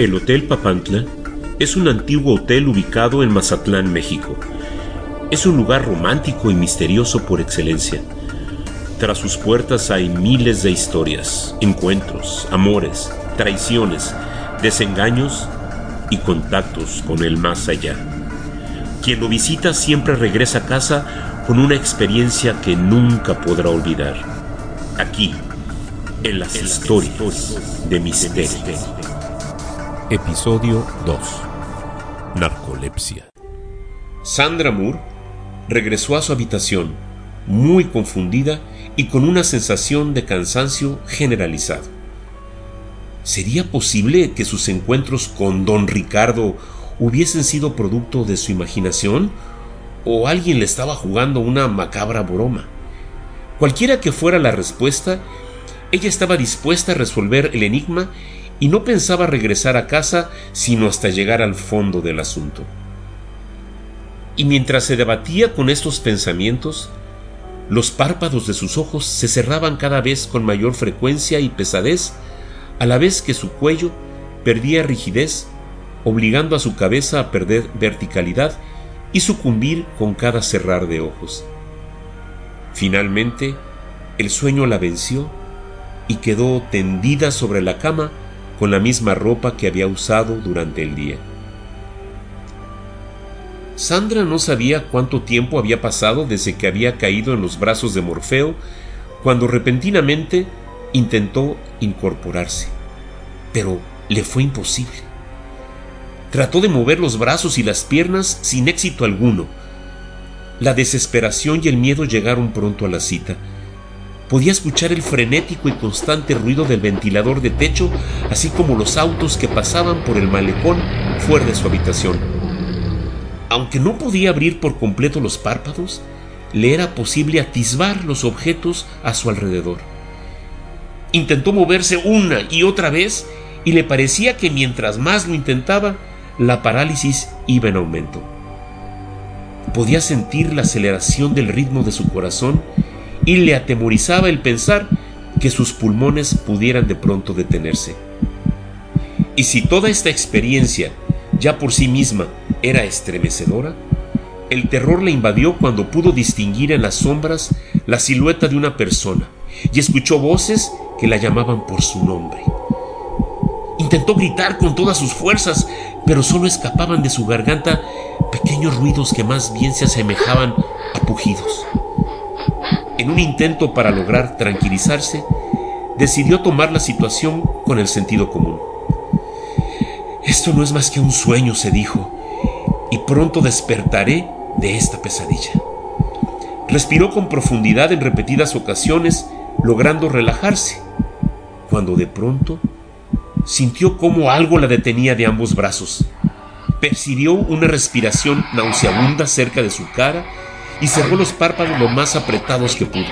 El Hotel Papantla es un antiguo hotel ubicado en Mazatlán, México. Es un lugar romántico y misterioso por excelencia. Tras sus puertas hay miles de historias, encuentros, amores, traiciones, desengaños y contactos con el más allá. Quien lo visita siempre regresa a casa con una experiencia que nunca podrá olvidar. Aquí, en las, historias, de misterio. Episodio 2. Narcolepsia. Sandra Moore regresó a su habitación, muy confundida y con una sensación de cansancio generalizado. ¿Sería posible que sus encuentros con don Ricardo hubiesen sido producto de su imaginación? ¿O alguien le estaba jugando una macabra broma? Cualquiera que fuera la respuesta, ella estaba dispuesta a resolver el enigma y no pensaba regresar a casa sino hasta llegar al fondo del asunto. Y mientras se debatía con estos pensamientos, los párpados de sus ojos se cerraban cada vez con mayor frecuencia y pesadez, a la vez que su cuello perdía rigidez, obligando a su cabeza a perder verticalidad y sucumbir con cada cerrar de ojos. Finalmente, el sueño la venció y quedó tendida sobre la cama con la misma ropa que había usado durante el día. Sandra no sabía cuánto tiempo había pasado desde que había caído en los brazos de Morfeo, cuando repentinamente intentó incorporarse, pero le fue imposible. Trató de mover los brazos y las piernas sin éxito alguno. La desesperación y el miedo llegaron pronto a la cita podía escuchar el frenético y constante ruido del ventilador de techo, así como los autos que pasaban por el malecón fuera de su habitación. Aunque no podía abrir por completo los párpados, le era posible atisbar los objetos a su alrededor. Intentó moverse una y otra vez y le parecía que mientras más lo intentaba, la parálisis iba en aumento. Podía sentir la aceleración del ritmo de su corazón y le atemorizaba el pensar que sus pulmones pudieran de pronto detenerse. Y si toda esta experiencia ya por sí misma era estremecedora, el terror le invadió cuando pudo distinguir en las sombras la silueta de una persona y escuchó voces que la llamaban por su nombre. Intentó gritar con todas sus fuerzas, pero solo escapaban de su garganta pequeños ruidos que más bien se asemejaban a pujidos en un intento para lograr tranquilizarse, decidió tomar la situación con el sentido común. Esto no es más que un sueño, se dijo, y pronto despertaré de esta pesadilla. Respiró con profundidad en repetidas ocasiones, logrando relajarse, cuando de pronto sintió como algo la detenía de ambos brazos. Percibió una respiración nauseabunda cerca de su cara y cerró los párpados lo más apretados que pudo.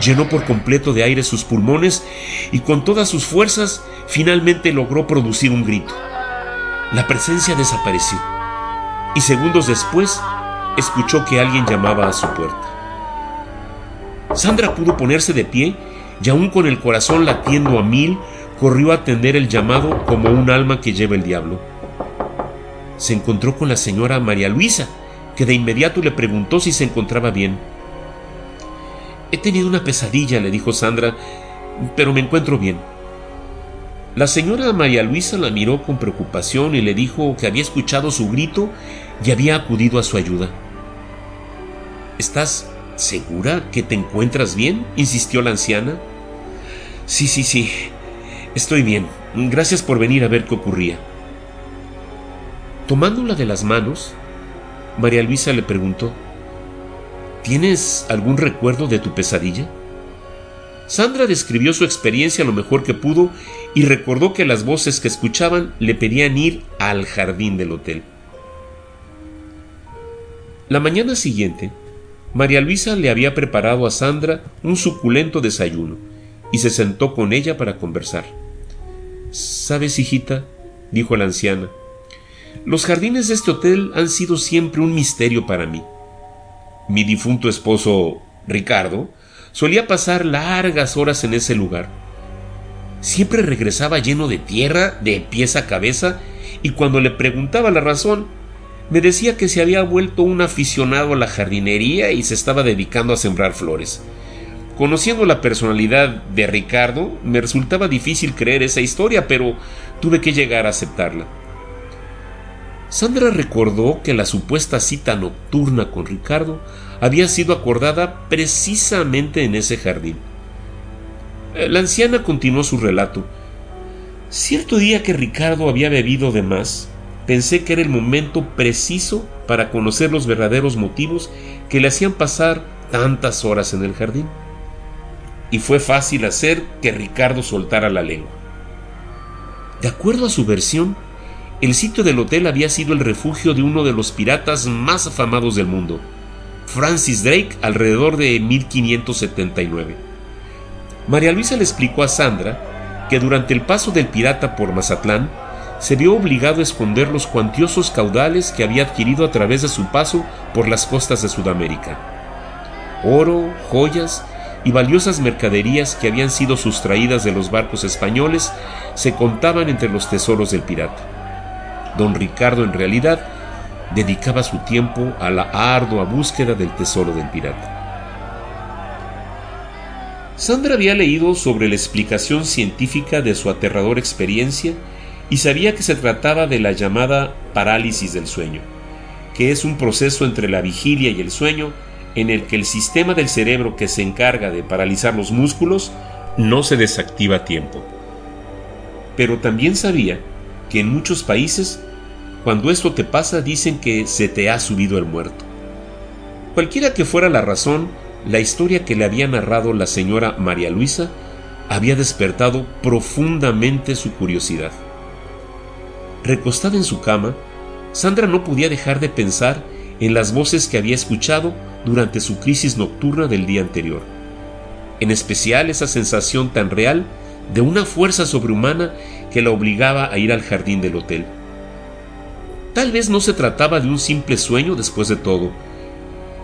Llenó por completo de aire sus pulmones y con todas sus fuerzas finalmente logró producir un grito. La presencia desapareció y segundos después escuchó que alguien llamaba a su puerta. Sandra pudo ponerse de pie y aún con el corazón latiendo a mil, corrió a atender el llamado como un alma que lleva el diablo. Se encontró con la señora María Luisa, que de inmediato le preguntó si se encontraba bien. He tenido una pesadilla, le dijo Sandra, pero me encuentro bien. La señora María Luisa la miró con preocupación y le dijo que había escuchado su grito y había acudido a su ayuda. ¿Estás segura que te encuentras bien? insistió la anciana. Sí, sí, sí. Estoy bien. Gracias por venir a ver qué ocurría. Tomándola de las manos, María Luisa le preguntó, ¿Tienes algún recuerdo de tu pesadilla? Sandra describió su experiencia lo mejor que pudo y recordó que las voces que escuchaban le pedían ir al jardín del hotel. La mañana siguiente, María Luisa le había preparado a Sandra un suculento desayuno y se sentó con ella para conversar. ¿Sabes, hijita? dijo la anciana, los jardines de este hotel han sido siempre un misterio para mí. Mi difunto esposo, Ricardo, solía pasar largas horas en ese lugar. siempre regresaba lleno de tierra, de pies a cabeza, y cuando le preguntaba la razón, me decía que se había vuelto un aficionado a la jardinería y se estaba dedicando a sembrar flores. Conociendo la personalidad de Ricardo, me resultaba difícil creer esa historia, pero tuve que llegar a aceptarla. Sandra recordó que la supuesta cita nocturna con Ricardo había sido acordada precisamente en ese jardín. La anciana continuó su relato. Cierto día que Ricardo había bebido de más, pensé que era el momento preciso para conocer los verdaderos motivos que le hacían pasar tantas horas en el jardín. Y fue fácil hacer que Ricardo soltara la lengua. De acuerdo a su versión, el sitio del hotel había sido el refugio de uno de los piratas más afamados del mundo, Francis Drake, alrededor de 1579. María Luisa le explicó a Sandra que durante el paso del pirata por Mazatlán, se vio obligado a esconder los cuantiosos caudales que había adquirido a través de su paso por las costas de Sudamérica. Oro, joyas y valiosas mercaderías que habían sido sustraídas de los barcos españoles se contaban entre los tesoros del pirata. Don Ricardo en realidad dedicaba su tiempo a la ardua búsqueda del tesoro del pirata. Sandra había leído sobre la explicación científica de su aterradora experiencia y sabía que se trataba de la llamada parálisis del sueño, que es un proceso entre la vigilia y el sueño en el que el sistema del cerebro que se encarga de paralizar los músculos no se desactiva a tiempo. Pero también sabía que en muchos países, cuando esto te pasa, dicen que se te ha subido el muerto. Cualquiera que fuera la razón, la historia que le había narrado la señora María Luisa había despertado profundamente su curiosidad. Recostada en su cama, Sandra no podía dejar de pensar en las voces que había escuchado durante su crisis nocturna del día anterior. En especial esa sensación tan real de una fuerza sobrehumana que la obligaba a ir al jardín del hotel. Tal vez no se trataba de un simple sueño después de todo.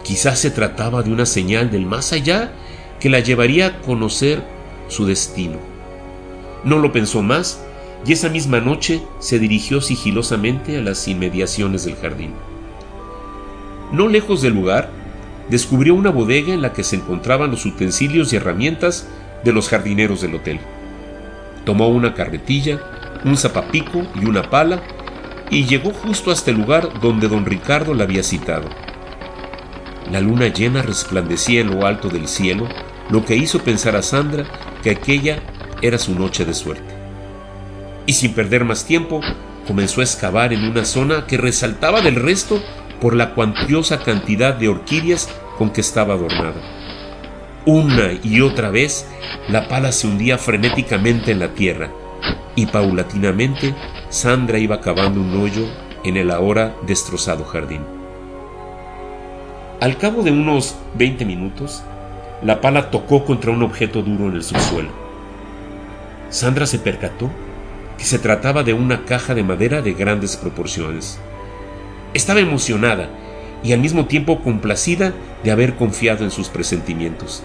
Quizás se trataba de una señal del más allá que la llevaría a conocer su destino. No lo pensó más y esa misma noche se dirigió sigilosamente a las inmediaciones del jardín. No lejos del lugar, descubrió una bodega en la que se encontraban los utensilios y herramientas de los jardineros del hotel. Tomó una carretilla, un zapapico y una pala y llegó justo hasta el lugar donde don Ricardo la había citado. La luna llena resplandecía en lo alto del cielo, lo que hizo pensar a Sandra que aquella era su noche de suerte y sin perder más tiempo comenzó a excavar en una zona que resaltaba del resto por la cuantiosa cantidad de orquídeas con que estaba adornada. Una y otra vez la pala se hundía frenéticamente en la tierra y paulatinamente Sandra iba cavando un hoyo en el ahora destrozado jardín. Al cabo de unos 20 minutos, la pala tocó contra un objeto duro en el subsuelo. Sandra se percató que se trataba de una caja de madera de grandes proporciones. Estaba emocionada y al mismo tiempo complacida de haber confiado en sus presentimientos.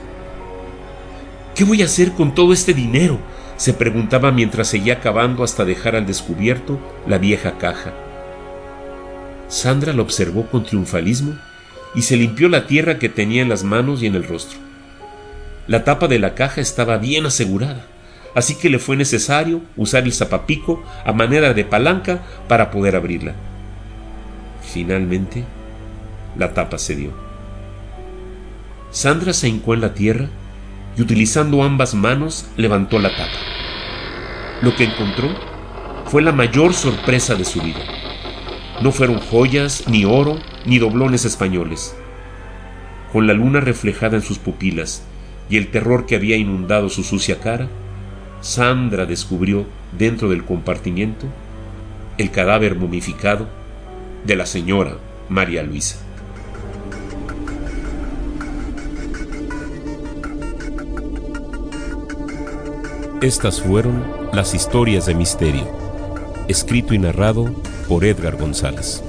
¿Qué voy a hacer con todo este dinero? se preguntaba mientras seguía cavando hasta dejar al descubierto la vieja caja. Sandra la observó con triunfalismo y se limpió la tierra que tenía en las manos y en el rostro. La tapa de la caja estaba bien asegurada así que le fue necesario usar el zapapico a manera de palanca para poder abrirla. Finalmente, la tapa cedió. Sandra se hincó en la tierra y utilizando ambas manos levantó la tapa. Lo que encontró fue la mayor sorpresa de su vida. No fueron joyas, ni oro, ni doblones españoles. Con la luna reflejada en sus pupilas y el terror que había inundado su sucia cara, Sandra descubrió dentro del compartimiento el cadáver momificado de la señora María Luisa. Estas fueron las historias de misterio, escrito y narrado por Edgar González.